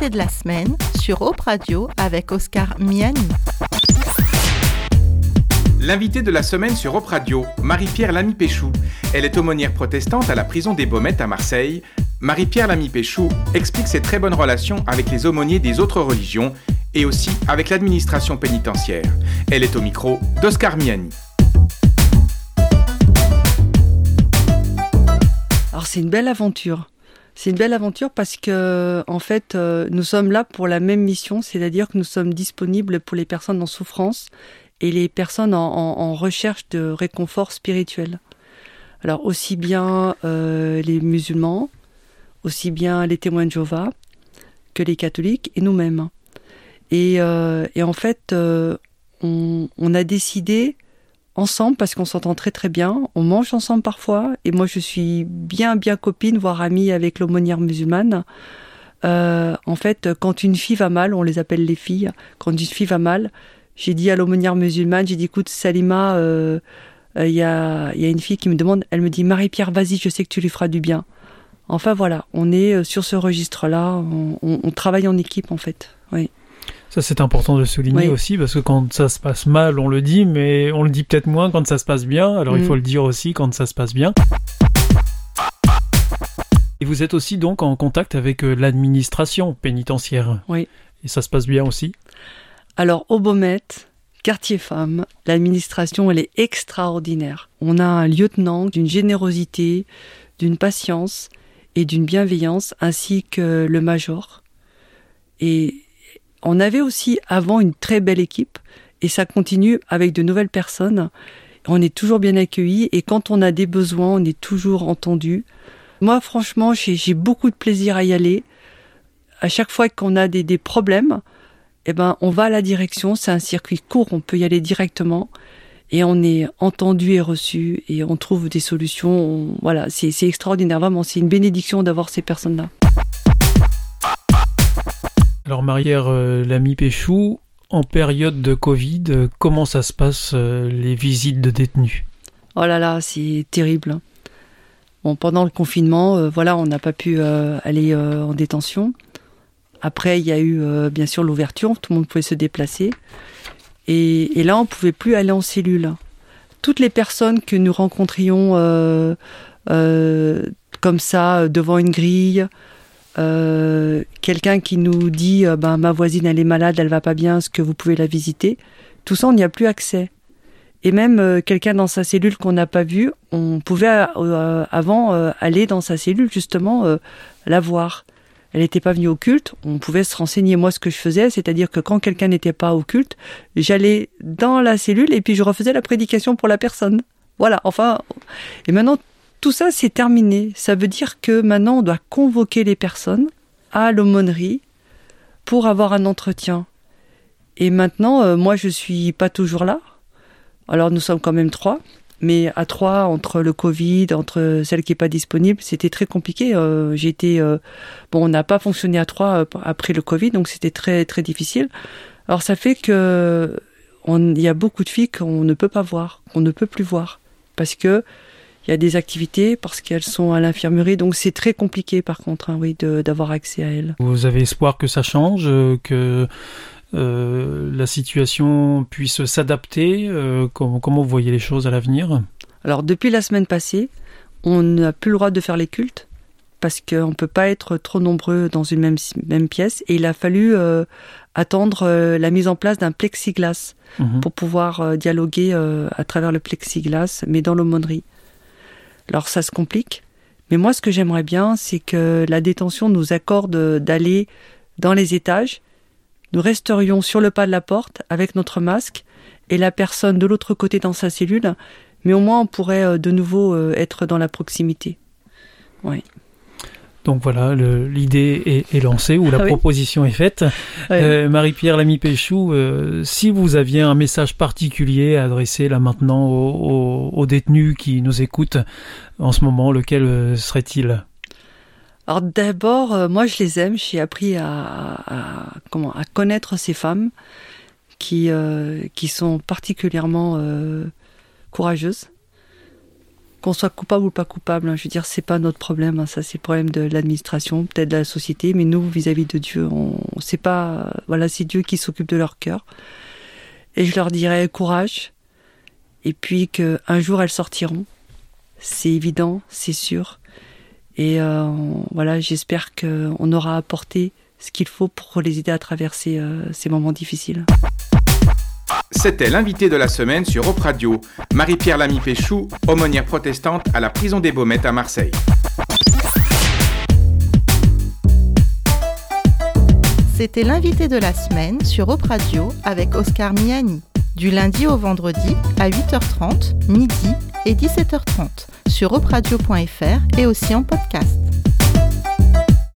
l'invité de la semaine sur Op Radio avec Oscar Miani. L'invité de la semaine sur Op Radio, Marie-Pierre Lamy-Péchou. Elle est aumônière protestante à la prison des Baumettes à Marseille. Marie-Pierre Lamy-Péchou explique ses très bonnes relations avec les aumôniers des autres religions et aussi avec l'administration pénitentiaire. Elle est au micro d'Oscar Miani. Alors c'est une belle aventure. C'est une belle aventure parce que en fait euh, nous sommes là pour la même mission, c'est-à-dire que nous sommes disponibles pour les personnes en souffrance et les personnes en, recherche de réconfort spirituel. Alors aussi bien euh, les musulmans, aussi bien les témoins de Jéhovah que les catholiques et nous-mêmes. Et, euh, en fait, on, a décidé ensemble parce qu'on s'entend très très bien. On mange ensemble parfois et moi je suis bien bien copine, voire amie avec l'aumônière musulmane. en fait, quand une fille va mal, on les appelle les filles. Quand une fille va mal, j'ai dit à l'aumônière musulmane, j'ai dit écoute Salima, euh, euh, il y, a, y, une fille qui me demande, elle me dit Marie-Pierre, vas-y, je sais que tu lui feras du bien. Enfin voilà, on est euh, sur ce registre-là, on, on, travaille en équipe en fait. Oui. Ça c'est important de souligner aussi parce que quand ça se passe mal, on le dit, mais on le dit peut-être moins quand ça se passe bien. Alors il mm. faut le dire aussi quand ça se passe bien. Et vous êtes aussi donc en contact avec l'administration pénitentiaire. Oui. Et ça se passe bien aussi alors, au Beaumet, quartier femme, l'administration, elle est extraordinaire. On a un lieutenant d'une générosité, d'une patience et d'une bienveillance, ainsi que le major. Et on avait aussi avant une très belle équipe, et ça continue avec de nouvelles personnes. On est toujours bien accueillis, et quand on a des besoins, on est toujours entendu. Moi, franchement, j'ai beaucoup de plaisir à y aller. À chaque fois qu'on a des problèmes, eh ben, on va à la direction, c'est un circuit court, on peut y aller directement et on est entendu et reçu et on trouve des solutions. voilà, c'est extraordinaire, vraiment, c'est une bénédiction d'avoir ces personnes-là. Alors, Marière euh, l'ami Péchou, en période de Covid, euh, comment ça se passe euh, les visites de détenus? Oh là là, c'est terrible. Bon, pendant le confinement, voilà, on n'a pas pu aller en détention. Après, il y a eu euh, bien sûr l'ouverture, tout le monde pouvait se déplacer. Et, là, on pouvait plus aller en cellule. Toutes les personnes que nous rencontrions euh, euh, comme ça devant une grille, quelqu'un qui nous dit ben, ma voisine elle est malade, elle va pas bien, est-ce que vous pouvez la visiter? Tout ça, on n'y a plus accès. Et même quelqu'un dans sa cellule qu'on n'a pas vu, on pouvait avant aller dans sa cellule justement la voir elle n'était pas venue au culte, on pouvait se renseigner. Moi, ce que je faisais, c'est-à-dire que quand quelqu'un n'était pas au culte, j'allais dans la cellule et puis je refaisais la prédication pour la personne. Voilà, enfin, et maintenant, tout ça, c'est terminé. Ça veut dire que maintenant, on doit convoquer les personnes à l'aumônerie pour avoir un entretien. Et maintenant, euh, moi, je suis pas toujours là. Alors, nous sommes quand même trois. Mais à trois, entre le Covid, entre celle qui est pas disponible, c'était très compliqué. Euh, été euh, bon, on n'a pas fonctionné à trois après le Covid, donc c'était très très difficile. Alors ça fait que il y a beaucoup de filles qu'on ne peut pas voir, qu'on ne peut plus voir, parce que il y a des activités, parce qu'elles sont à l'infirmerie, donc c'est très compliqué par contre, hein, oui, d'avoir accès à elles. Vous avez espoir que ça change, que euh, la situation puisse s'adapter euh, comment, comment, vous voyez les choses à l'avenir? Alors depuis la semaine passée, on n'a plus le droit de faire les cultes parce qu'on ne peut pas être trop nombreux dans une même, même pièce et il a fallu euh, attendre la mise en place d'un plexiglas mhm. pour pouvoir dialoguer à travers le plexiglas mais dans l'aumônerie. Alors ça se complique, mais moi ce que j'aimerais bien c'est que la détention nous accorde d'aller dans les étages nous resterions sur le pas de la porte avec notre masque et la personne de l'autre côté dans sa cellule, mais au moins on pourrait euh, de nouveau euh, être dans la proximité. Oui. Donc voilà, l'idée est, lancée ou la ah proposition est faite. Euh, Marie-Pierre Lamy Péchou, si vous aviez un message particulier à adresser là maintenant aux détenus qui nous écoutent en ce moment, lequel serait-il? Alors d'abord, euh, moi je les aime. J'ai appris à, comment à connaître ces femmes qui euh, qui sont particulièrement euh, courageuses. Qu'on soit coupable ou pas coupable. Hein. Je veux dire, c'est pas notre problème. Hein. Ça, c'est le problème de l'administration, peut-être de la société, mais nous, vis-à-vis de Dieu, on, sait pas. Voilà, c'est Dieu qui s'occupe de leur cœur. Et je leur dirais courage. Et puis que un jour elles sortiront. C'est évident, c'est sûr. Et euh, voilà, j'espère qu'on aura apporté ce qu'il faut pour les aider à traverser euh, ces moments difficiles. C'était l'invité de la semaine sur Op Radio, Marie-Pierre Lamy-Péchou, aumônière protestante à la prison des Baumettes à Marseille. C'était l'invité de la semaine sur Op Radio avec Oscar Miani, du lundi au vendredi à 8h30, midi et 17h30 sur opradio.fr et aussi en podcast.